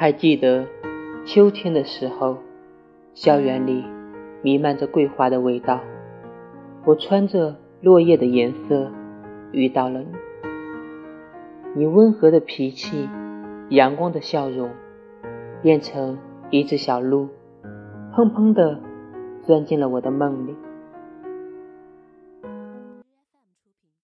还记得秋天的时候，校园里弥漫着桂花的味道，我穿着落叶的颜色遇到了你。你温和的脾气，阳光的笑容，变成一只小鹿，砰砰的钻进了我的梦里。